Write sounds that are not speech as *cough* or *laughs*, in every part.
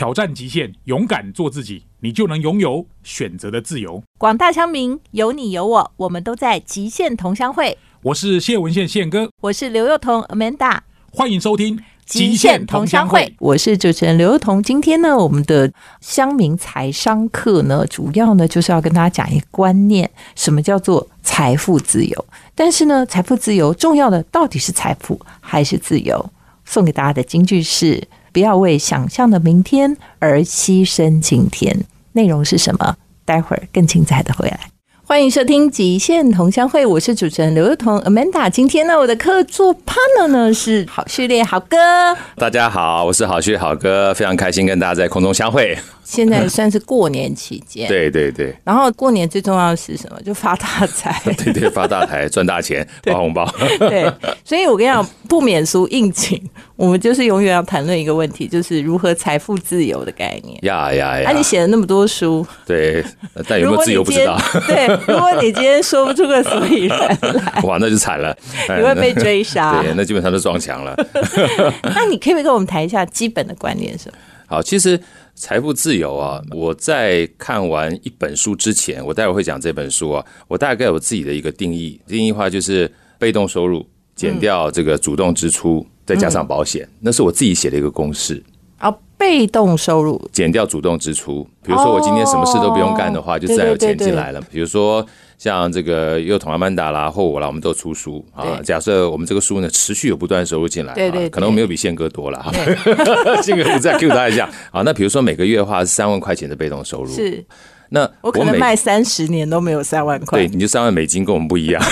挑战极限，勇敢做自己，你就能拥有选择的自由。广大乡民，有你有我，我们都在极限同乡会。我是谢文宪宪哥，我是刘幼彤 Amanda，欢迎收听《极限同乡会》。我是主持人刘幼彤。今天呢，我们的乡民财商课呢，主要呢就是要跟大家讲一个观念：什么叫做财富自由？但是呢，财富自由重要的到底是财富还是自由？送给大家的金句是：不要为想象的明天而牺牲今天。内容是什么？待会儿更精彩的回来。欢迎收听《极限同乡会》，我是主持人刘幼彤 Amanda。今天呢，我的客座 partner 呢是好序列好哥。大家好，我是好序好哥，非常开心跟大家在空中相会。现在算是过年期间，对对对。然后过年最重要的是什么？就发大财。*laughs* 对对，发大财，*laughs* 赚大钱，发红包。*laughs* 对，所以我跟你讲，不免俗应景，我们就是永远要谈论一个问题，就是如何财富自由的概念。呀呀呀！啊，你写了那么多书，对，但有没有自由不知道。对，*laughs* 如果你今天说不出个所以然来，*laughs* 哇，那就惨了，*laughs* 你会被追杀。对，那基本上都撞墙了。那你可不可以跟我们谈一下基本的观念是什么？好，其实。财富自由啊！我在看完一本书之前，我待会会讲这本书啊。我大概有自己的一个定义，定义话就是被动收入减掉这个主动支出，再加上保险，那是我自己写的一个公式。啊，被动收入减掉主动支出，比如说我今天什么事都不用干的话，就自然有钱进来了。比如说。像这个又同阿曼达啦或我啦，我们都出书啊。假设我们这个书呢持续有不断收入进来，对对，可能没有比宪哥多了哈。宪 *laughs* 哥再 Q 他一下啊。那比如说每个月的话是三万块钱的被动收入，是。那我可能卖三十年都没有三万块，对，你就三万美金跟我们不一样。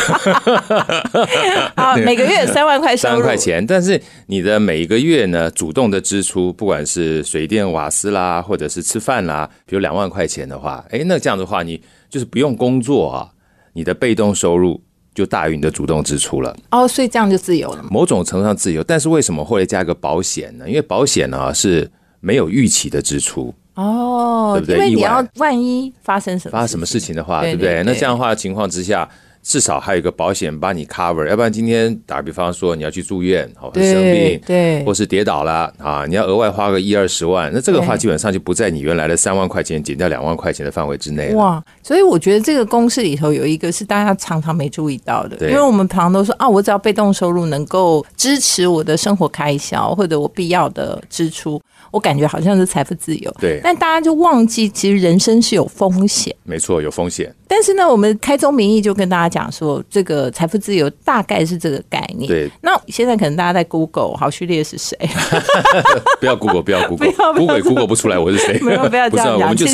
*laughs* 啊，每个月三万块三万块钱，但是你的每一个月呢，主动的支出，不管是水电瓦斯啦，或者是吃饭啦，比如两万块钱的话，哎，那这样的话，你就是不用工作啊。你的被动收入就大于你的主动支出了哦，所以这样就自由了。某种程度上自由，但是为什么后来加一个保险呢？因为保险呢是没有预期的支出哦，对不对？因为你要万一发生什么发生什么事情的话，对不对？那这样的话情况之下。至少还有一个保险帮你 cover，要不然今天打比方说你要去住院，好生病，对，或是跌倒了啊，你要额外花个一二十万，那这个话基本上就不在你原来的三万块钱减掉两万块钱的范围之内了。哇，所以我觉得这个公式里头有一个是大家常常没注意到的，因为我们常常都说啊，我只要被动收入能够支持我的生活开销或者我必要的支出。我感觉好像是财富自由，对，但大家就忘记，其实人生是有风险。没错，有风险。但是呢，我们开宗明义就跟大家讲说，这个财富自由大概是这个概念。对，那现在可能大家在 Google 好序列是谁？*laughs* 不要 Google，不要 Google，Google *laughs* Google 不出来我是谁？*laughs* 没有，不要这样讲，我们就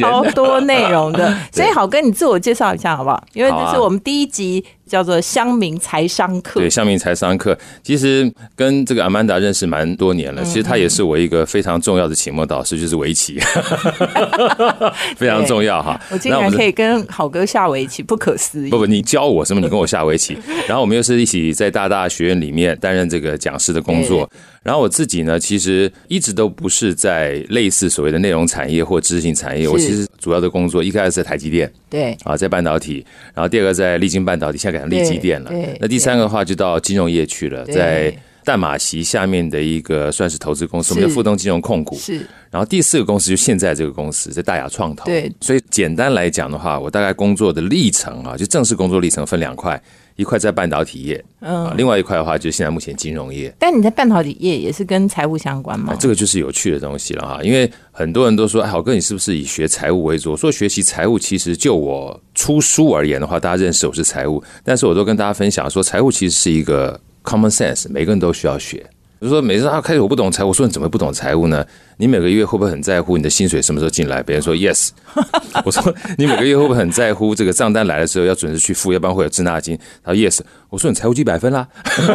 超多内容的。所以好，跟你自我介绍一下好不好？因为这是我们第一集。叫做乡民财商课，对，乡民财商课，其实跟这个阿曼达认识蛮多年了。其实他也是我一个非常重要的启蒙导师，就是围棋，*laughs* 非常重要哈。我竟然可以跟好哥下围棋，不可思议！不不，你教我什么？你跟我下围棋，*laughs* 然后我们又是一起在大大学院里面担任这个讲师的工作。然后我自己呢，其实一直都不是在类似所谓的内容产业或知识性产业。我其实主要的工作一开始在台积电，对啊，在半导体。然后第二个在立晶半导体，现在改成立基电了。那第三个的话就到金融业去了，在淡马锡下面的一个算是投资公司，我们叫富东金融控股。是。然后第四个公司就现在这个公司，在大雅创投。对。所以简单来讲的话，我大概工作的历程啊，就正式工作历程分两块。一块在半导体业，嗯，另外一块的话就是现在目前金融业。但你在半导体业也是跟财务相关吗？这个就是有趣的东西了哈，因为很多人都说，哎，好哥，你是不是以学财务为主？我说学习财务，其实就我出书而言的话，大家认识我是财务，但是我都跟大家分享说，财务其实是一个 common sense，每个人都需要学。比如说，每次他开始我不懂财务，我说你怎么不懂财务呢？你每个月会不会很在乎你的薪水什么时候进来？别人说 yes，*laughs* 我说你每个月会不会很在乎这个账单来的时候要准时去付，要不然会有滞纳金？他说 yes，我说你财务一百分啦！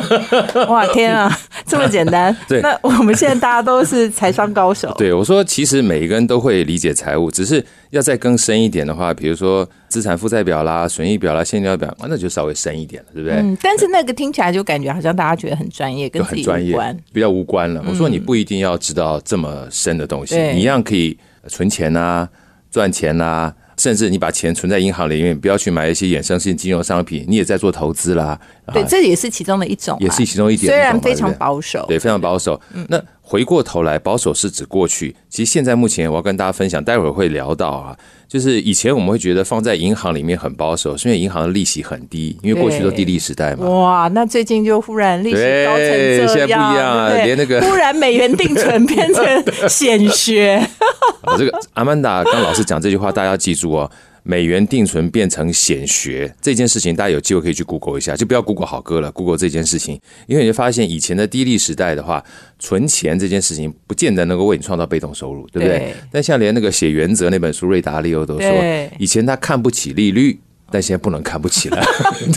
*laughs* 哇天啊，*laughs* 这么简单？对，那我们现在大家都是财商高手。对，我说其实每一个人都会理解财务，只是要再更深一点的话，比如说资产负债表啦、损益表啦、现金流表，那就稍微深一点了，对不对？嗯，但是那个听起来就感觉好像大家觉得很专业，跟很专业，比较无关了。我说你不一定要知道这么。深的东西，你一样可以存钱啊，赚钱啊，甚至你把钱存在银行里面，不要去买一些衍生性金融商品，你也在做投资啦。对，这也是其中的一种，也是其中一点。虽然非常保守，对，非常保守。那回过头来，保守是指过去。其实现在目前，我要跟大家分享，待会儿会聊到啊，就是以前我们会觉得放在银行里面很保守，是因为银行的利息很低，因为过去都低利时代嘛。哇，那最近就忽然利息高成这样，现在不一样啊，连那个忽然美元定存变成显学。*laughs* 这个阿曼达刚老师讲这句话，大家要记住哦。美元定存变成显学这件事情，大家有机会可以去 Google 一下，就不要 Google 好歌了，Google 这件事情，因为你会发现以前的低利时代的话，存钱这件事情不见得能够为你创造被动收入，对不对？但像连那个写原则那本书，瑞达利欧都说，以前他看不起利率。但现在不能看不起了，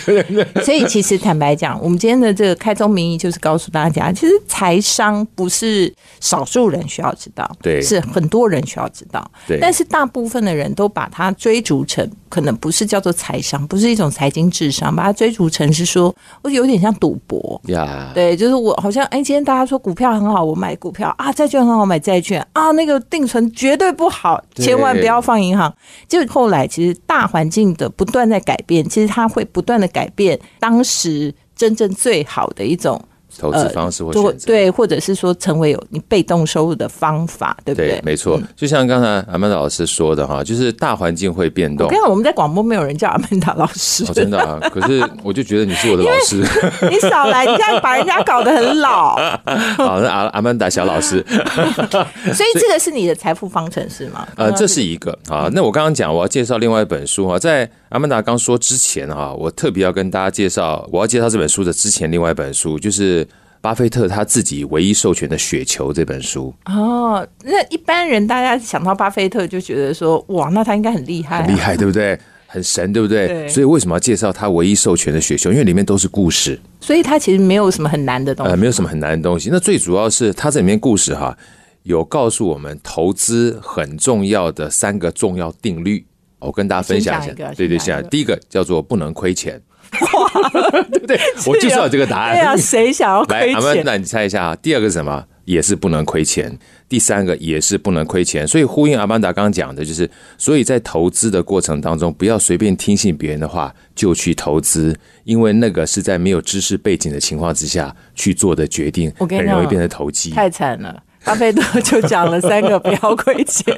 对对对。所以其实坦白讲，我们今天的这个开宗明义就是告诉大家，其实财商不是少数人需要知道，对，是很多人需要知道，对。但是大部分的人都把它追逐成，可能不是叫做财商，不是一种财经智商，把它追逐成是说，我有点像赌博呀。对，就是我好像哎，今天大家说股票很好，我买股票啊，债券很好，买债券啊，那个定存绝对不好，千万不要放银行。就后来其实大环境的不断。断在改变，其实它会不断的改变当时真正最好的一种。投资方式或选择对，或者是说成为有你被动收入的方法，对不对？没错，就像刚才阿曼达老师说的哈，就是大环境会变动。你看我们在广播没有人叫阿曼达老师，真的啊。*laughs* 可是我就觉得你是我的老师，你少来，你这样把人家搞得很老。*laughs* 好，那阿阿曼达小老师，*laughs* 所以这个是你的财富方程式吗？呃，这是一个啊。那我刚刚讲我要介绍另外一本书啊，在阿曼达刚说之前啊，我特别要跟大家介绍，我要介绍这本书的之前另外一本书就是。巴菲特他自己唯一授权的《雪球》这本书哦，那一般人大家想到巴菲特就觉得说哇，那他应该很厉害，很厉害，对不对？很神，对不对？所以为什么要介绍他唯一授权的《雪球》？因为里面都是故事，所以他其实没有什么很难的东西，呃，没有什么很难的东西。那最主要是他这里面故事哈，有告诉我们投资很重要的三个重要定律，我跟大家分享一下。对对，现在第一个叫做不能亏钱。*laughs* 对不对？我就知道这个答案。对啊，谁想要亏钱？那你猜一下啊？第二个是什么？也是不能亏钱。第三个也是不能亏钱。所以呼应阿曼达刚刚讲的，就是所以在投资的过程当中，不要随便听信别人的话就去投资，因为那个是在没有知识背景的情况之下去做的决定，很容易变成投机。太惨了。巴菲特就讲了三个不要亏钱，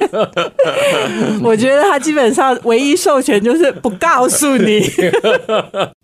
*laughs* 我觉得他基本上唯一授权就是不告诉你。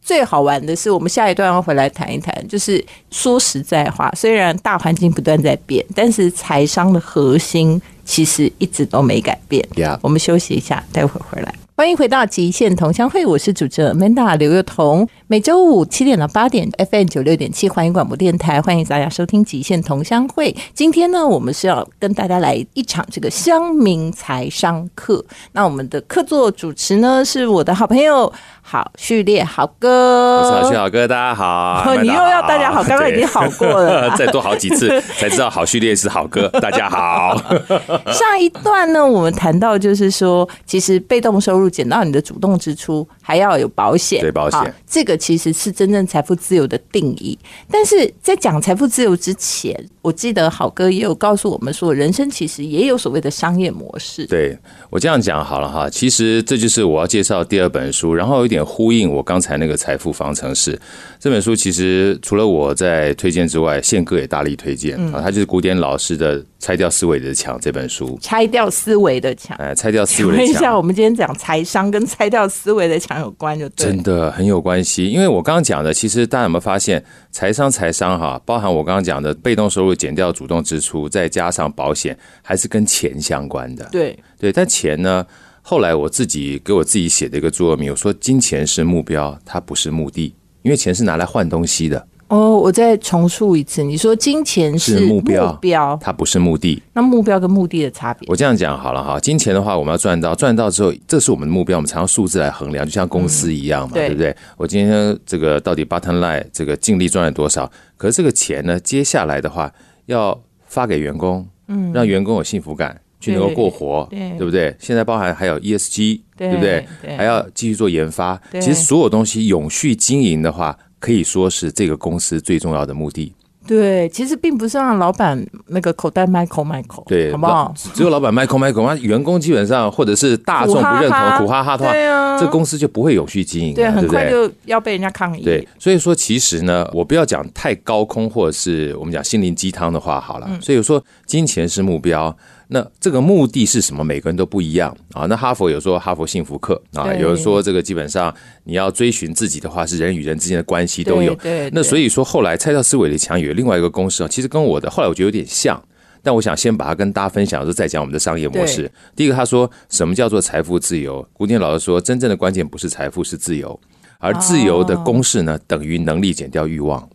最好玩的是，我们下一段要回来谈一谈，就是说实在话，虽然大环境不断在变，但是财商的核心其实一直都没改变。我们休息一下，待会儿回来。欢迎回到极限同乡会，我是主持人 Manda 刘幼彤。每周五七点到八点，FM 九六点七，欢迎广播电台，欢迎大家收听极限同乡会。今天呢，我们是要跟大家来一场这个乡民财商课。那我们的客座主持呢，是我的好朋友。好序列好歌，我是好序好歌，大家好。你又要大家好，刚刚已经好过了，*laughs* 再多好几次 *laughs* 才知道好序列是好歌。大家好。*laughs* 上一段呢，我们谈到就是说，其实被动收入减到你的主动支出，还要有保险，对保险，这个其实是真正财富自由的定义。但是在讲财富自由之前，我记得好哥也有告诉我们说，人生其实也有所谓的商业模式。对我这样讲好了哈，其实这就是我要介绍第二本书，然后有点。呼应我刚才那个财富方程式这本书，其实除了我在推荐之外，宪哥也大力推荐啊。他就是古典老师的《拆掉思维的墙》这本书，拆掉思维的墙。哎，拆掉思维的墙。一下，我们今天讲财商跟拆掉思维的墙有关，就真的很有关系。因为我刚刚讲的，其实大家有没有发现，财商财商哈，包含我刚刚讲的被动收入减掉主动支出，再加上保险，还是跟钱相关的。对对，但钱呢？后来我自己给我自己写的一个座右铭，我说：金钱是目标，它不是目的，因为钱是拿来换东西的。哦，我再重述一次，你说金钱是目标，目标它不是目的。那目标跟目的的差别？我这样讲好了哈，金钱的话，我们要赚到，赚到之后，这是我们的目标，我们常用数字来衡量，就像公司一样嘛，对不对？我今天这个到底 bottom line 这个净利赚了多少？可是这个钱呢，接下来的话要发给员工，嗯，让员工有幸福感。去能够过活，对不对？现在包含还有 ESG，对不对？还要继续做研发。其实所有东西永续经营的话，可以说是这个公司最重要的目的。对，其实并不是让老板那个口袋卖口卖口，对，好不好？只有老板卖口卖口，那员工基本上或者是大众不认同，苦哈哈的话，对啊，这公司就不会永续经营，对，很快就要被人家抗议。对，所以说其实呢，我不要讲太高空，或者是我们讲心灵鸡汤的话好了。所以说，金钱是目标。那这个目的是什么？每个人都不一样啊。那哈佛有说哈佛幸福课啊，有人说这个基本上你要追寻自己的话，是人与人之间的关系都有。对。那所以说后来蔡教思维的强有另外一个公式啊，其实跟我的后来我觉得有点像，但我想先把它跟大家分享，之后再讲我们的商业模式。第一个他说什么叫做财富自由？古典老师说，真正的关键不是财富，是自由。而自由的公式呢，等于能力减掉欲望。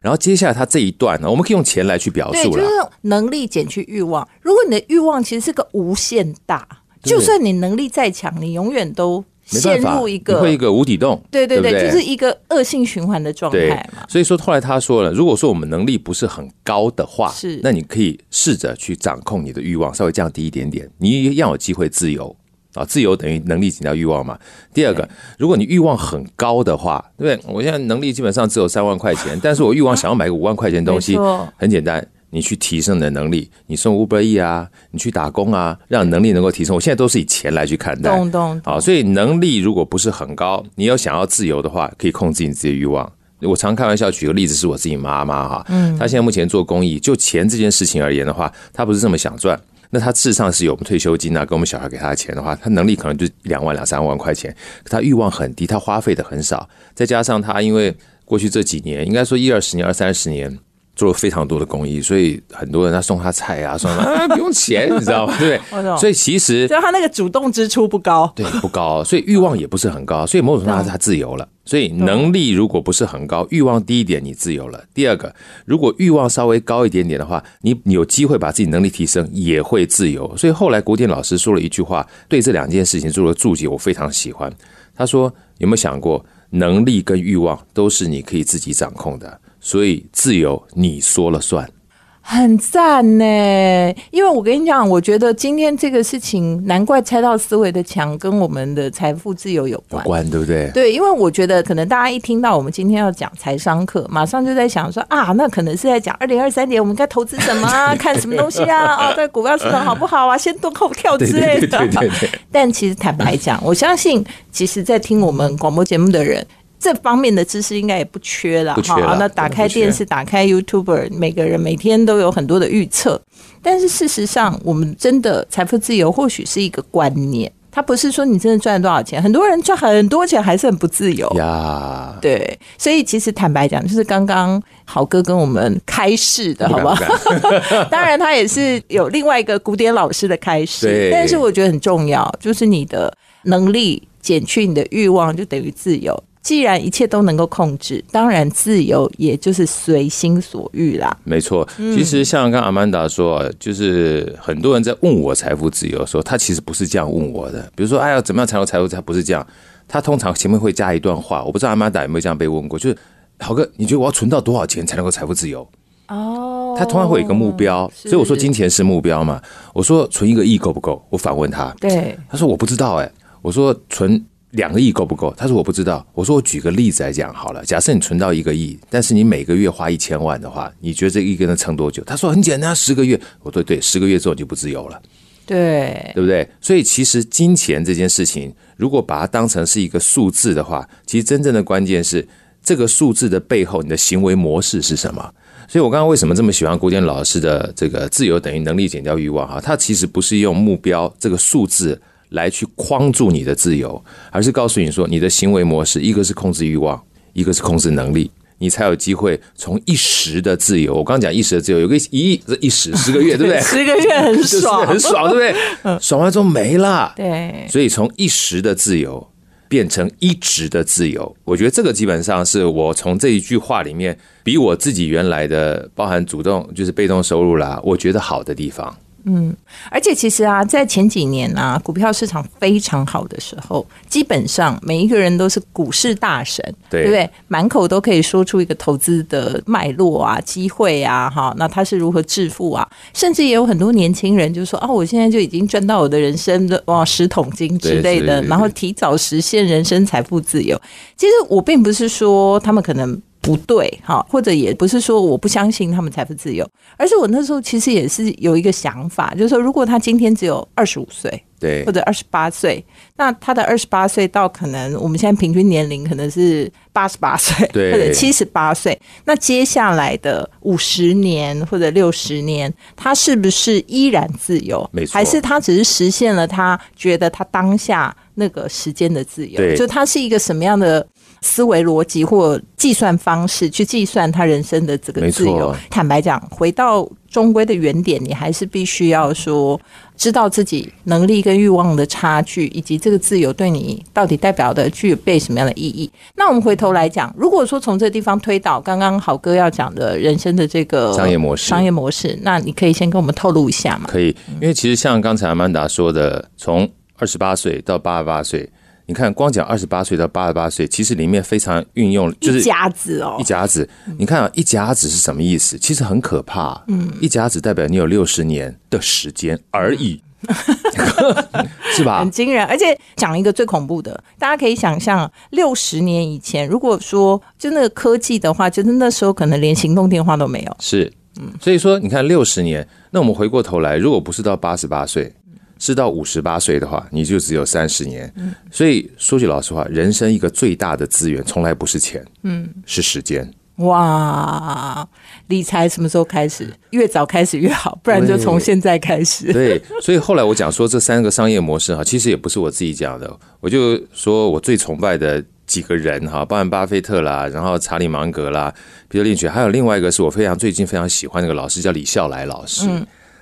然后接下来他这一段呢，我们可以用钱来去表述了，就是能力减去欲望。如果你的欲望其实是个无限大，就算你能力再强，你永远都陷入一个会一个无底洞。对对对，就是一个恶性循环的状态嘛。所以说后来他说了，如果说我们能力不是很高的话，是那你可以试着去掌控你的欲望，稍微降低一点点，你一样有机会自由。啊，自由等于能力减掉欲望嘛。第二个，如果你欲望很高的话，对不对？我现在能力基本上只有三万块钱，*laughs* 但是我欲望想要买个五万块钱东西，很简单，你去提升你的能力，你送 Uber E 啊，你去打工啊，让能力能够提升。我现在都是以钱来去看待，懂懂。好，所以能力如果不是很高，你要想要自由的话，可以控制你自己的欲望。我常开玩笑举个例子，是我自己妈妈哈，嗯，她现在目前做公益，就钱这件事情而言的话，她不是这么想赚。那他事实上是有我们退休金啊，跟我们小孩给他的钱的话，他能力可能就两万两三万块钱，他欲望很低，他花费的很少，再加上他因为过去这几年，应该说一二十年、二三十年。做了非常多的公益，所以很多人他送他菜啊，送 *laughs* 啊不用钱，你知道吗？对？*laughs* 所以其实就他那个主动支出不高，对不高，所以欲望也不是很高，*laughs* 所以某种程度上他自由了。所以能力如果不是很高，欲望低一点，你自由了。第二个，如果欲望稍微高一点点的话，你有机会把自己能力提升，也会自由。所以后来古典老师说了一句话，对这两件事情做了注解，我非常喜欢。他说：“有没有想过，能力跟欲望都是你可以自己掌控的？”所以自由你说了算，很赞呢。因为我跟你讲，我觉得今天这个事情，难怪猜到思维的墙跟我们的财富自由有关，有关对不对？对，因为我觉得可能大家一听到我们今天要讲财商课，马上就在想说啊，那可能是在讲二零二三年我们该投资什么 *laughs* 啊，看什么东西啊，哦，在股票市场好不好啊，先蹲后跳之类的。对对对。但其实坦白讲，我相信，其实，在听我们广播节目的人。这方面的知识应该也不缺了哈。那打开电视，打开 YouTube，每个人每天都有很多的预测。但是事实上，我们真的财富自由或许是一个观念，它不是说你真的赚了多少钱。很多人赚很多钱还是很不自由呀。对，所以其实坦白讲，就是刚刚好哥跟我们开示的好不好？*laughs* 当然，他也是有另外一个古典老师的开示。但是我觉得很重要，就是你的能力减去你的欲望，就等于自由。既然一切都能够控制，当然自由也就是随心所欲啦。没错，其实像刚阿曼达说，就是很多人在问我财富自由的时候，他其实不是这样问我的。比如说，哎呀，怎么样才能财富？他不是这样，他通常前面会加一段话。我不知道阿曼达有没有这样被问过，就是豪哥，你觉得我要存到多少钱才能够财富自由？哦，他通常会有一个目标，所以我说金钱是目标嘛。我说存一个亿够不够？我反问他，对，他说我不知道哎。我说存。两个亿够不够？他说我不知道。我说我举个例子来讲好了。假设你存到一个亿，但是你每个月花一千万的话，你觉得这一个能撑多久？他说很简单，十个月。我说对，十个月之后你就不自由了。对，对不对？所以其实金钱这件事情，如果把它当成是一个数字的话，其实真正的关键是这个数字的背后，你的行为模式是什么？所以我刚刚为什么这么喜欢古典老师的这个自由等于能力减掉欲望？哈，他其实不是用目标这个数字。来去框住你的自由，而是告诉你说，你的行为模式，一个是控制欲望，一个是控制能力，你才有机会从一时的自由。我刚讲一时的自由，有个一一时十个月，*laughs* 对不对？十个月很爽，*laughs* 很爽，对不对？爽完之后没了。对，所以从一时的自由变成一直的自由，我觉得这个基本上是我从这一句话里面，比我自己原来的包含主动就是被动收入啦，我觉得好的地方。嗯，而且其实啊，在前几年啊，股票市场非常好的时候，基本上每一个人都是股市大神，对不对？满口都可以说出一个投资的脉络啊、机会啊，哈，那他是如何致富啊？甚至也有很多年轻人就说：“哦，我现在就已经赚到我的人生的哇十桶金之类的，然后提早实现人生财富自由。”其实我并不是说他们可能。不对哈，或者也不是说我不相信他们财富自由，而是我那时候其实也是有一个想法，就是说如果他今天只有二十五岁。对或，者二十八岁，那他的二十八岁到可能我们现在平均年龄可能是八十八岁，对 *laughs* 或者七十八岁，那接下来的五十年或者六十年，他是不是依然自由？没错还是他只是实现了他觉得他当下那个时间的自由？对就他是一个什么样的？思维逻辑或计算方式去计算他人生的这个自由，坦白讲，回到终归的原点，你还是必须要说，知道自己能力跟欲望的差距，以及这个自由对你到底代表的具备什么样的意义。那我们回头来讲，如果说从这个地方推导刚刚好哥要讲的人生的这个商业模式商业模式，那你可以先跟我们透露一下嘛？可以，因为其实像刚才阿曼达说的，从二十八岁到八十八岁，你看光讲二十八岁到八十八岁，其实里面非常运用就是一家子哦一，甲子，你看啊，一甲子是什么意思？其实很可怕。嗯，一甲子代表你有六十年的时间而已，*laughs* 是吧很？惊人，而且讲一个最恐怖的，大家可以想象，六十年以前，如果说就那个科技的话，就是那时候可能连行动电话都没有。是，嗯所以说你看六十年，那我们回过头来，如果不是到八十八岁，是到五十八岁的话，你就只有三十年。所以说句老实话，人生一个最大的资源，从来不是钱，嗯，是时间。哇，理财什么时候开始？越早开始越好，不然就从现在开始。对，所以后来我讲说这三个商业模式哈，其实也不是我自己讲的，我就说我最崇拜的几个人哈，包含巴菲特啦，然后查理芒格啦，彼得林奇，还有另外一个是我非常最近非常喜欢那个老师叫李笑来老师。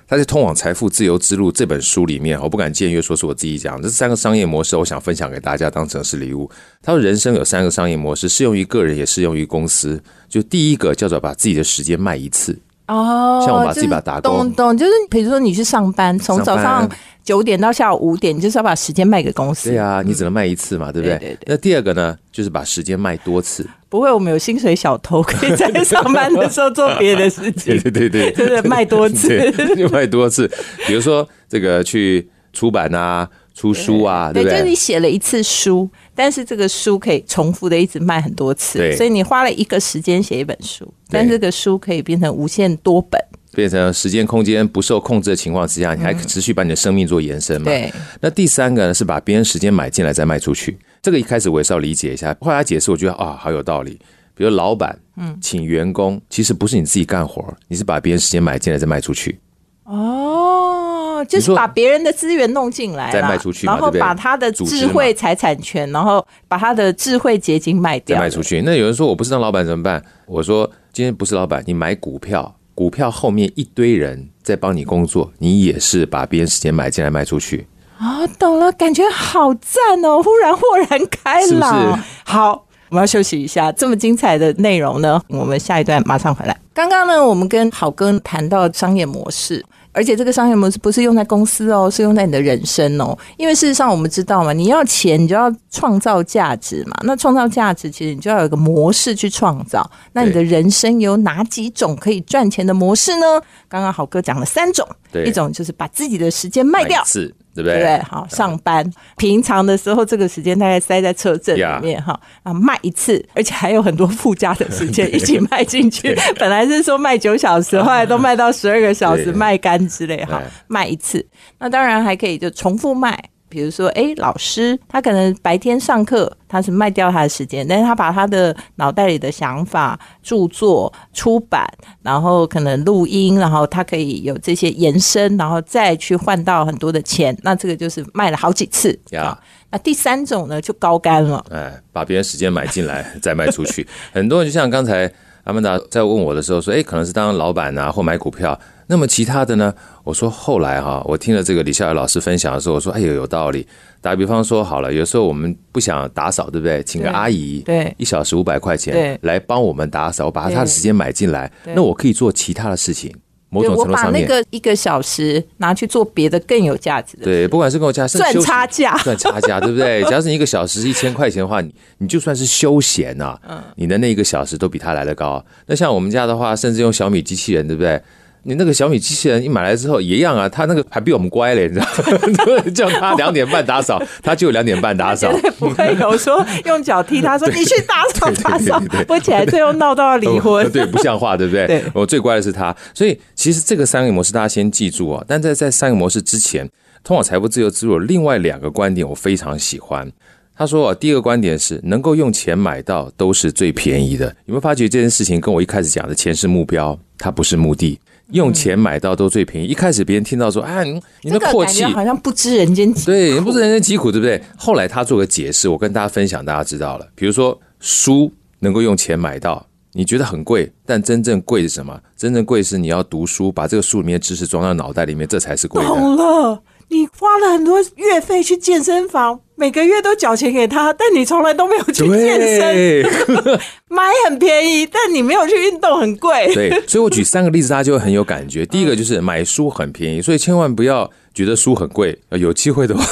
他在《通往财富自由之路》这本书里面，我不敢僭越说是我自己讲，这三个商业模式，我想分享给大家当成是礼物。他说，人生有三个商业模式，适用于个人，也适用于公司。就第一个叫做把自己的时间卖一次，哦，像我把自己就是把打工懂懂，就是比如说你去上班，从早上九点到下午五点，你就是要把时间卖给公司。对啊，你只能卖一次嘛，对不对？对对对那第二个呢，就是把时间卖多次。不会，我们有薪水小偷可以在上班的时候做别的事情 *laughs* 对。对对对，对对卖多次 *laughs* 对，就卖多次。比如说这个去出版啊、出书啊，对不就是你对？写了一次书，但是这个书可以重复的一直卖很多次，对所以你花了一个时间写一本书，对但这个书可以变成无限多本。变成时间空间不受控制的情况之下，你还持续把你的生命做延伸嘛？。对，那第三个呢，是把别人时间买进来再卖出去。这个一开始我也是要理解一下，后来解释，我觉得啊，好有道理。比如老板，嗯，请员工，其实不是你自己干活，你是把别人时间买进来再卖出去。哦，就是把别人的资源弄进来啦，再卖出去然后把他的智慧财产权，然后把他的智慧结晶卖再掉，卖出去。那有人说我不是当老板怎么办？我说今天不是老板，你买股票，股票后面一堆人在帮你工作，你也是把别人时间买进来卖出去。哦，懂了，感觉好赞哦！忽然豁然开朗。是好，我们要休息一下。这么精彩的内容呢，我们下一段马上回来。刚刚呢，我们跟好哥谈到商业模式。而且这个商业模式不是用在公司哦，是用在你的人生哦。因为事实上我们知道嘛，你要钱，你就要创造价值嘛。那创造价值，其实你就要有一个模式去创造。那你的人生有哪几种可以赚钱的模式呢？刚刚好哥讲了三种，对一种就是把自己的时间卖掉对不对？对？好，上班平常的时候，这个时间大概塞在车阵里面哈啊，卖一次，而且还有很多附加的时间 *laughs* 一起卖进去。本来是说卖九小时，后来都卖到十二个小时，对卖干之类哈对，卖一次。那当然还可以就重复卖。比如说，哎，老师他可能白天上课，他是卖掉他的时间，但是他把他的脑袋里的想法、著作、出版，然后可能录音，然后他可以有这些延伸，然后再去换到很多的钱，那这个就是卖了好几次 *laughs* 呀啊。那第三种呢，就高干了，哎，把别人时间买进来再卖出去。很多人就像刚才阿曼达在问我的时候说，哎，可能是当老板啊，或买股票。那么其他的呢？我说后来哈、我听了这个李笑来老师分享的时候，我说哎呦有道理。打比方说好了，有时候我们不想打扫，对不对？请个阿姨，对一小时五百块钱，对来帮我们打扫，我把她的时间买进来，那我可以做其他的事情。某种程度上面，个一个小时拿去做别的更有价值的，对，不管是跟我家赚差价 *laughs* 赚差价，对不对？*laughs* 假如是你一个小时一千块钱的话，你你就算是休闲呐、嗯你的那一个小时都比他来的高。那像我们家的话，甚至用小米机器人，对不对？你那个小米机器人一买来之后也一样啊，他那个还比我们乖嘞，你知道吗？*laughs* 叫他两点半打扫，*laughs* 他就两点半打扫，不会有说用脚踢他说你去打扫打扫对对，我起来最后闹到要离婚。*laughs* 对，不像话，对不对？对我最乖的是他，所以其实这个三个模式大家先记住哦。但在在三个模式之前，通往财富自由之路另外两个观点我非常喜欢。他说、啊，第一个观点是能够用钱买到都是最便宜的。有没有发觉这件事情跟我一开始讲的钱是目标，它不是目的？用钱买到都最便宜。一开始别人听到说，啊，你你那阔气好像不知人间疾苦。对，不知人间疾苦，对不对？后来他做个解释，我跟大家分享，大家知道了。比如说书能够用钱买到，你觉得很贵，但真正贵是什么？真正贵是你要读书，把这个书里面的知识装到脑袋里面，这才是贵的。懂了，你花了很多月费去健身房，每个月都缴钱给他，但你从来都没有去健身。*laughs* 买很便宜，但你没有去运动，很贵。对，所以我举三个例子，大家就会很有感觉。第一个就是买书很便宜，所以千万不要觉得书很贵。呃有机会的话，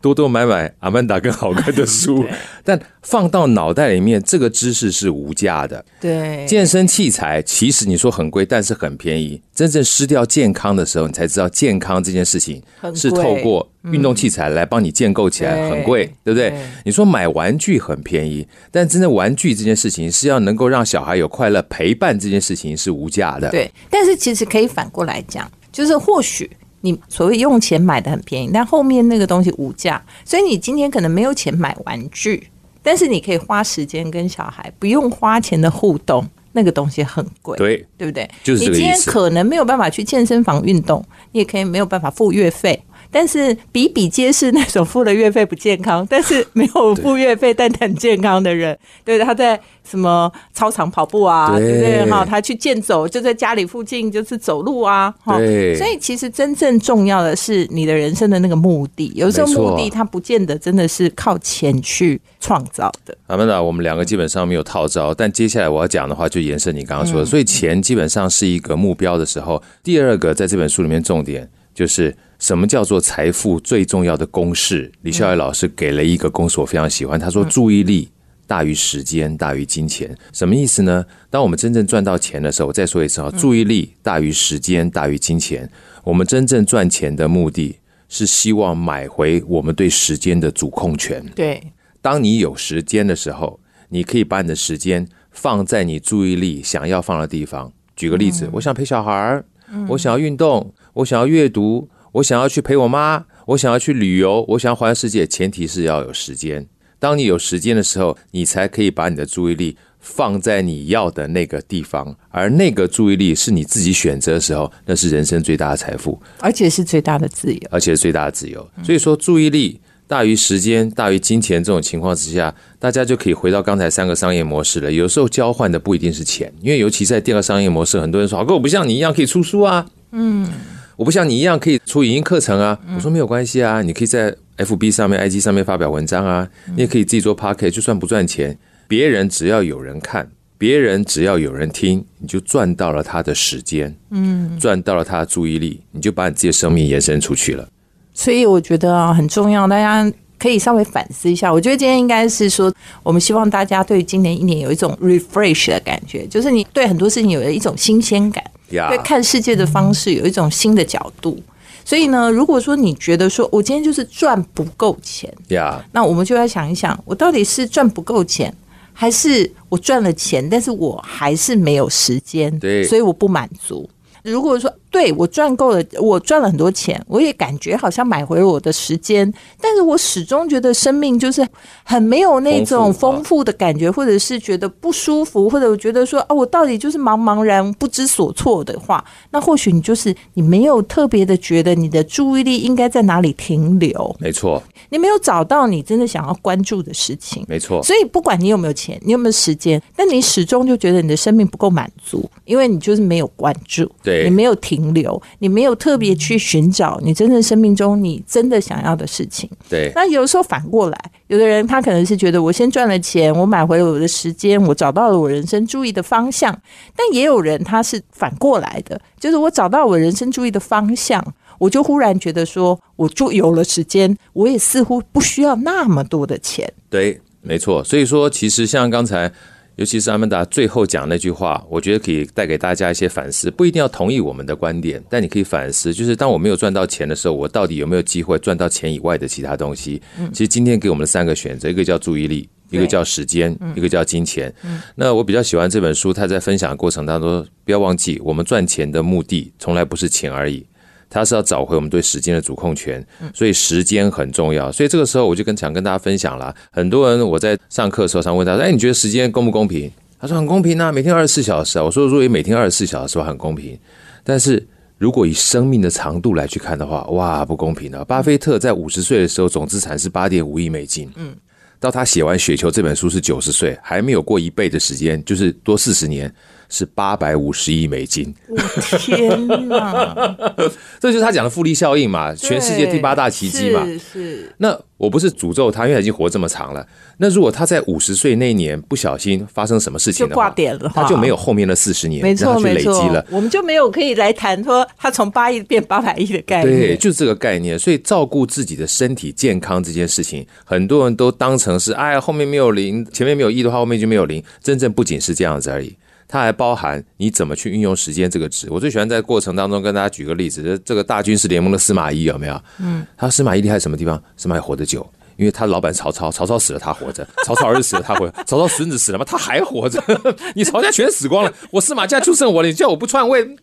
多多买买阿曼达跟好看的书，*laughs* 但放到脑袋里面，这个知识是无价的。对健身器材其实你说很贵，但是很便宜。真正失掉健康的时候，你才知道健康这件事情是透过运动器材来帮你建构起来，对很贵，对不对对？你说买玩具很便宜，但真正玩具这件事情是要能够让小孩有快乐陪伴，这件事情是无价的。对，但是其实可以反过来讲，就是或许你所谓用钱买的很便宜，但后面那个东西无价，所以你今天可能没有钱买玩具，但是你可以花时间跟小孩不用花钱的互动，那个东西很贵。对，对不对？就是你今天可能没有办法去健身房运动，你也可以没有办法付月费，但是比比皆是那种付了月费不健康，但是没有付月费但很健康的人，*laughs* 对，他在什么操场跑步啊，对对不对？哈，他去健走，就在家里附近就是走路啊，哈。对所以其实真正重要的是你的人生的那个目的，有时候目的它不见得真的是靠钱去创造的。阿曼达，我们两个基本上没有套招，但接下来我要讲的话就延伸你刚刚说的，所以钱基本上是一个目标的时候，第二个在这本书里面重点就是什么叫做财富最重要的公式。李笑来老师给了一个公式，我非常喜欢，他说注意力。大于时间，大于金钱，什么意思呢？当我们真正赚到钱的时候，我再说一次啊，注意力大于时间，大于金钱。我们真正赚钱的目的是希望买回我们对时间的主控权。对，当你有时间的时候，你可以把你的时间放在你注意力想要放的地方。举个例子，我想陪小孩儿，我想要运动，我想要阅读，我想要去陪我妈，我想要去旅游，我想要环游世界。前提是要有时间。当你有时间的时候，你才可以把你的注意力放在你要的那个地方，而那个注意力是你自己选择的时候，那是人生最大的财富。而且是最大的自由。而且是最大的自由。所以说，注意力大于时间、大于金钱这种情况之下，大家就可以回到刚才三个商业模式了。有时候交换的不一定是钱，因为尤其在第二个商业模式，很多人说：“好哥，我不像你一样可以出书啊，嗯，我不像你一样可以出影音课程啊。我说没有关系啊，你可以在 FB 上面、IG 上面发表文章啊，你也可以自己做 p o c k e t 就算不赚钱，别人只要有人看。别人只要有人听，你就赚到了他的时间，嗯，赚到了他的注意力，你就把你自己的生命延伸出去了。所以我觉得啊，很重要，大家可以稍微反思一下。我觉得今天应该是说，我们希望大家对今年一年有一种 refresh 的感觉，就是你对很多事情有了一种新鲜感，呀对看世界的方式有一种新的角度。所以呢，如果说你觉得说我今天就是赚不够钱，呀那我们就要想一想，我到底是赚不够钱，还是我赚了钱，但是我还是没有时间，对所以我不满足。如果说对我赚够了，我赚了很多钱，我也感觉好像买回了我的时间，但是我始终觉得生命就是很没有那种丰富的感觉，或者是觉得不舒服，或者我觉得说啊，我到底就是茫茫然不知所措的话，那或许你就是你没有特别的觉得你的注意力应该在哪里停留，没错，你没有找到你真的想要关注的事情。没错，所以不管你有没有钱，你有没有时间，但你始终就觉得你的生命不够满足，因为你就是没有关注，对你没有停留，你没有特别去寻找你真正生命中你真的想要的事情。对，那有时候反过来，有的人他可能是觉得我先赚了钱，我买回了我的时间，我找到了我人生注意的方向。但也有人他是反过来的，就是我找到我人生注意的方向，我就忽然觉得说，我就有了时间，我也似乎不需要那么多的钱。对，没错。所以说，其实像刚才尤其是阿曼达最后讲那句话，我觉得可以带给大家一些反思。不一定要同意我们的观点，但你可以反思，就是当我没有赚到钱的时候，我到底有没有机会赚到钱以外的其他东西？其实今天给我们的三个选择，一个叫注意力，一个叫时间，一个叫金钱。那我比较喜欢这本书，他在分享的过程当中，不要忘记，我们赚钱的目的从来不是钱而已。他是要找回我们对时间的主控权，所以时间很重要。所以这个时候我就跟想跟大家分享了。很多人我在上课的时候常问他说：“哎，你觉得时间公不公平？”他说：“很公平啊，每天二十四小时啊。”我说：“如果每天二十四小时，很公平。但是如果以生命的长度来去看的话，哇，不公平的。巴菲特在五十岁的时候总资产是八点五亿美金，嗯，到他写完《雪球》这本书是九十岁，还没有过一倍的时间，就是多四十年。”是八百五十亿美金！天哪，*laughs* 这就是他讲的复利效应嘛？全世界第八大奇迹嘛？是是。那我不是诅咒他，因为他已经活这么长了。那如果他在五十岁那年不小心发生什么事情，就挂点了，他就没有后面的四十年，没错没错，我们就没有可以来谈说他从八亿变八百亿的概念。对，就是这个概念。所以照顾自己的身体健康这件事情，很多人都当成是哎，后面没有零，前面没有一的话，后面就没有零。真正不仅是这样子而已。它还包含你怎么去运用时间这个值。我最喜欢在过程当中跟大家举个例子，这这个大军事联盟的司马懿有没有？嗯，他司马懿厉害什么地方？司马懿活得久，因为他老板曹操，曹操死了他活着，*laughs* 曹操儿子死了他活，曹操孙子死了吗？他还活着。*laughs* 你曹家全死光了，我司马家就剩我了。你叫我不篡位？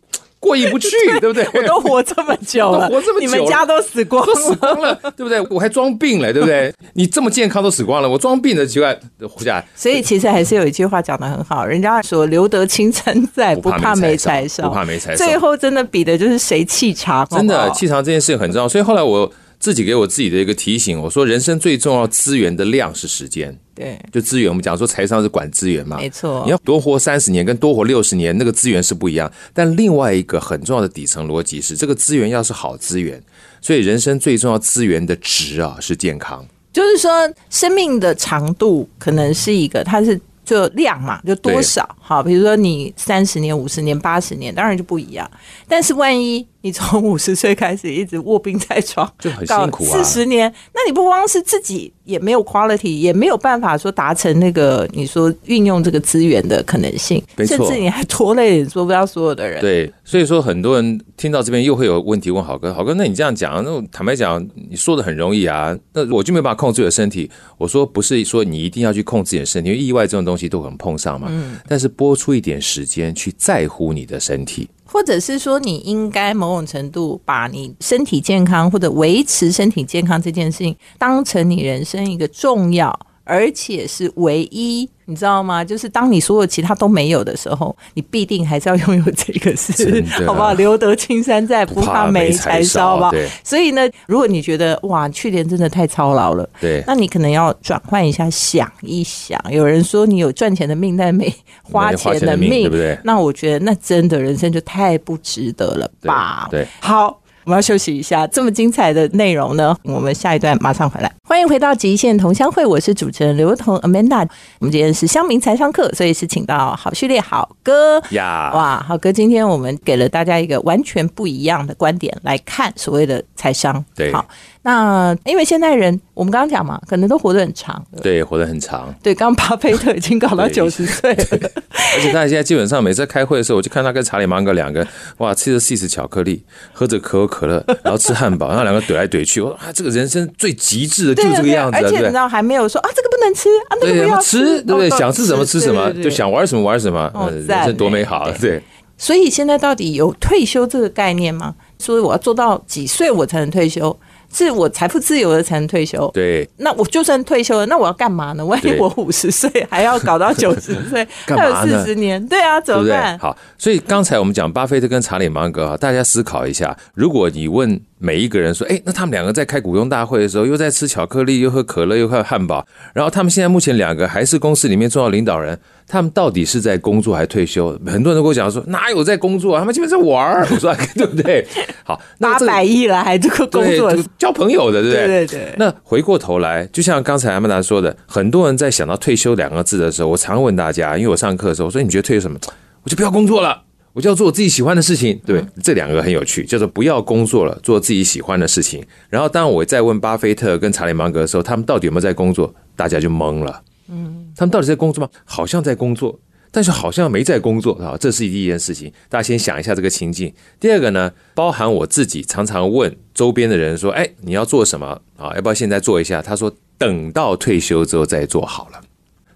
过意不去，*laughs* 对不对？我都活这么久了，*laughs* 活这么久，你们家都死光，都死光了，对不对？我还装病了，对不对？*laughs* 你这么健康都死光了，我装病的奇怪活下来。所以其实还是有一句话讲的很好，人家说留得青山在，不怕没柴烧，不怕没柴烧。最后真的比的就是谁气长，真的气长这件事情很重要。所以后来我自己给我自己的一个提醒，我说人生最重要资源的量是时间。对，就资源，我们讲说财商是管资源嘛，没错。你要多活三十年跟多活六十年，那个资源是不一样。但另外一个很重要的底层逻辑是，这个资源要是好资源，所以人生最重要资源的值啊是健康。就是说，生命的长度可能是一个，它是就量嘛，就多少。好，比如说你三十年、五十年、八十年，当然就不一样。但是万一。你从 *laughs* 五十岁开始一直卧病在床，就很辛苦啊。四十年，那你不光是自己也没有 quality，也没有办法说达成那个你说运用这个资源的可能性，甚至你还拖累你说不要所有的人。对，所以说很多人听到这边又会有问题问好哥，好哥，那你这样讲，那坦白讲，你说的很容易啊，那我就没办法控制我的身体。我说不是说你一定要去控制你的身体，因为意外这种东西都很碰上嘛。嗯。但是拨出一点时间去在乎你的身体。或者是说，你应该某种程度把你身体健康或者维持身体健康这件事情当成你人生一个重要，而且是唯一。你知道吗？就是当你所有其他都没有的时候，你必定还是要拥有这个事，好不好？留得青山在，不怕没柴烧好不好。所以呢，如果你觉得哇，去年真的太操劳了，对，那你可能要转换一下，想一想。有人说你有赚钱的命，但没花钱的命，对不对？那我觉得那真的人生就太不值得了吧？对，好。我们要休息一下，这么精彩的内容呢，我们下一段马上回来。欢迎回到极限同乡会，我是主持人刘彤 Amanda。我们今天是乡民财商课，所以是请到好序列好哥呀。哇，好哥，今天我们给了大家一个完全不一样的观点来看所谓的财商。对，好。那因为现代人，我们刚刚讲嘛，可能都活得很长。对，活得很长。对，刚巴菲特已经搞到九十岁了。*laughs* 而且他现在基本上每次开会的时候，我就看他跟查理芒格两个，哇，吃着 cheese 巧克力，喝着可口可乐，然后吃汉堡，然后两个怼来怼去。我说啊，这个人生最极致的就是这个样子。而且你知道还没有说啊，这个不能吃啊，那个不要吃，对不对？想吃什么吃什么，就想玩什么玩什么，人生多美好。对。所以现在到底有退休这个概念吗？说我要做到几岁我才能退休？是我财富自由了才能退休。对，那我就算退休了，那我要干嘛呢？万一我五十岁还要搞到九十岁，*laughs* 还有四十年，对啊，怎么办？好，所以刚才我们讲巴菲特跟查理芒格啊，大家思考一下，如果你问。每一个人说：“哎，那他们两个在开股东大会的时候，又在吃巧克力，又喝可乐，又喝汉堡。然后他们现在目前两个还是公司里面重要领导人，他们到底是在工作还是退休？很多人都跟我讲说，哪有在工作？他们基本在玩儿。我说对不对？好，八百亿了，还这个工作交朋友的，对不对？对 *laughs* 对。那回过头来，就像刚才阿曼达说的，很多人在想到退休两个字的时候，我常问大家，因为我上课的时候，我说你觉得退休什么？我就不要工作了。”我就要做我自己喜欢的事情，对，这两个很有趣，叫做不要工作了，做自己喜欢的事情。然后，当我在问巴菲特跟查理芒格的时候，他们到底有没有在工作？大家就懵了。嗯。他们到底在工作吗？好像在工作，但是好像没在工作啊。这是第一件事情，大家先想一下这个情境。第二个呢，包含我自己常常问周边的人说：“哎，你要做什么啊？要不要现在做一下？”他说：“等到退休之后再做好了。”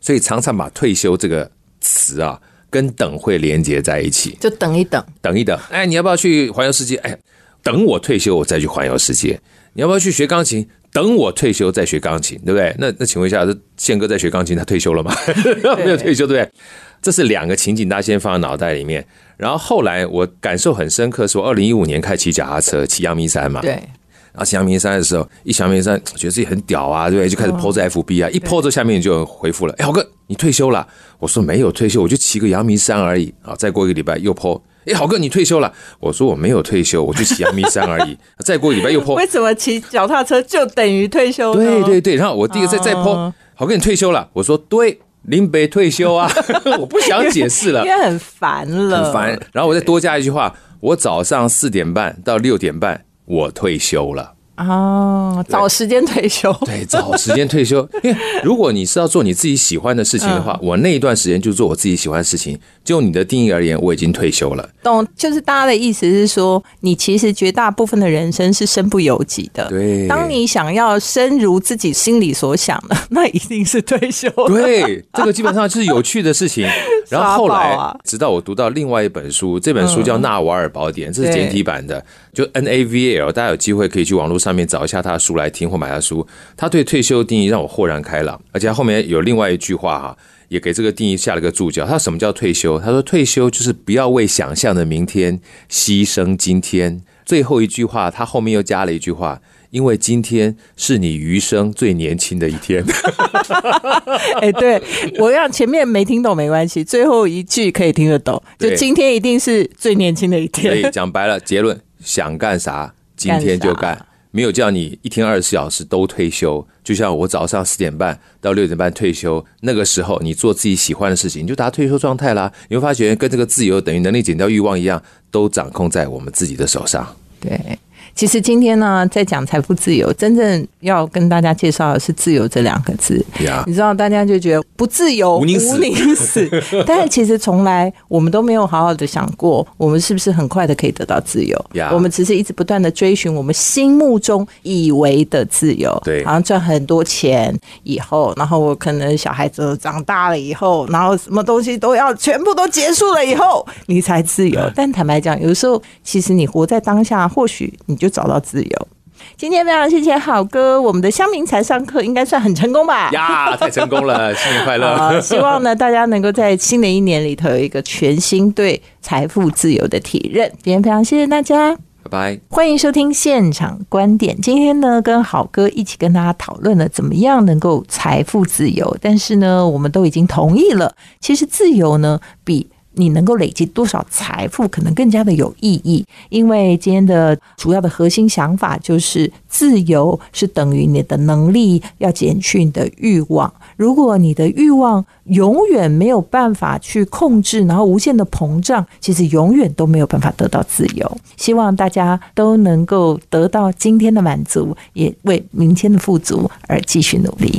所以常常把退休这个词啊跟等会连接在一起，就等一等，等一等。哎，你要不要去环游世界？哎，等我退休我再去环游世界。你要不要去学钢琴？等我退休再学钢琴，对不对？那那请问一下，这宪哥在学钢琴，他退休了吗？*laughs* 没有退休，对不对？这是两个情景，大家先放在脑袋里面。然后后来我感受很深刻，是我二零一五年开骑脚踏车，骑阳明山嘛。对。然后骑阳明山的时候，一骑阳明山，觉得自己很屌啊，对不对？就开始 po 在 FB 啊，一 po 这下面就回复了。哎，豪哥，你退休了？我说没有退休，我就骑个阳明山而已。啊，再过一个礼拜又 po。哎，豪哥，你退休了？我说我没有退休，我就骑阳明山而已。*laughs* 再过一礼拜又泼。为什么骑脚踏车就等于退休？对对对，然后我第一个再再泼，好哥你退休了？我说对，林北退休啊，*laughs* 我不想解释了，因为很烦了，很烦。然后我再多加一句话，我早上四点半到六点半我退休了。哦，找时间退休。对，找时间退休。*laughs* 因为如果你是要做你自己喜欢的事情的话，我那一段时间就做我自己喜欢的事情。就你的定义而言，我已经退休了。懂，就是大家的意思是说，你其实绝大部分的人生是身不由己的。对，当你想要深如自己心里所想的，*laughs* 那一定是退休。对，这个基本上就是有趣的事情。*laughs* 然后后来，直到我读到另外一本书，这本书叫《纳瓦尔宝典》，这是简体版的，就 N A V L。大家有机会可以去网络上面找一下他的书来听或买他书。他对退休定义让我豁然开朗，而且后面有另外一句话哈。也给这个定义下了个注脚。他什么叫退休？他说退休就是不要为想象的明天牺牲今天。最后一句话，他后面又加了一句话：因为今天是你余生最年轻的一天。哎，对我让前面没听懂没关系，最后一句可以听得懂。就今天一定是最年轻的一天。所以讲白了，结论想干啥，今天就干。没有叫你一天二十四小时都退休，就像我早上四点半到六点半退休，那个时候你做自己喜欢的事情，你就达退休状态啦。你会发觉跟这个自由等于能力减掉欲望一样，都掌控在我们自己的手上。对。其实今天呢，在讲财富自由，真正要跟大家介绍的是“自由”这两个字。你知道，大家就觉得不自由，无宁死。*laughs* 但是其实从来我们都没有好好的想过，我们是不是很快的可以得到自由？我们只是一直不断的追寻我们心目中以为的自由。对，好像赚很多钱以后，然后我可能小孩子长大了以后，然后什么东西都要全部都结束了以后，你才自由。但坦白讲，有时候其实你活在当下，或许你就。找到自由。今天非常谢谢好哥，我们的乡民才上课应该算很成功吧？呀，太成功了，*laughs* 新年快乐！希望呢，大家能够在新的一年里头有一个全新对财富自由的体认。今天非常谢谢大家，拜拜！欢迎收听现场观点。今天呢，跟好哥一起跟大家讨论了怎么样能够财富自由，但是呢，我们都已经同意了，其实自由呢比。你能够累积多少财富，可能更加的有意义。因为今天的主要的核心想法就是，自由是等于你的能力要减去你的欲望。如果你的欲望永远没有办法去控制，然后无限的膨胀，其实永远都没有办法得到自由。希望大家都能够得到今天的满足，也为明天的富足而继续努力。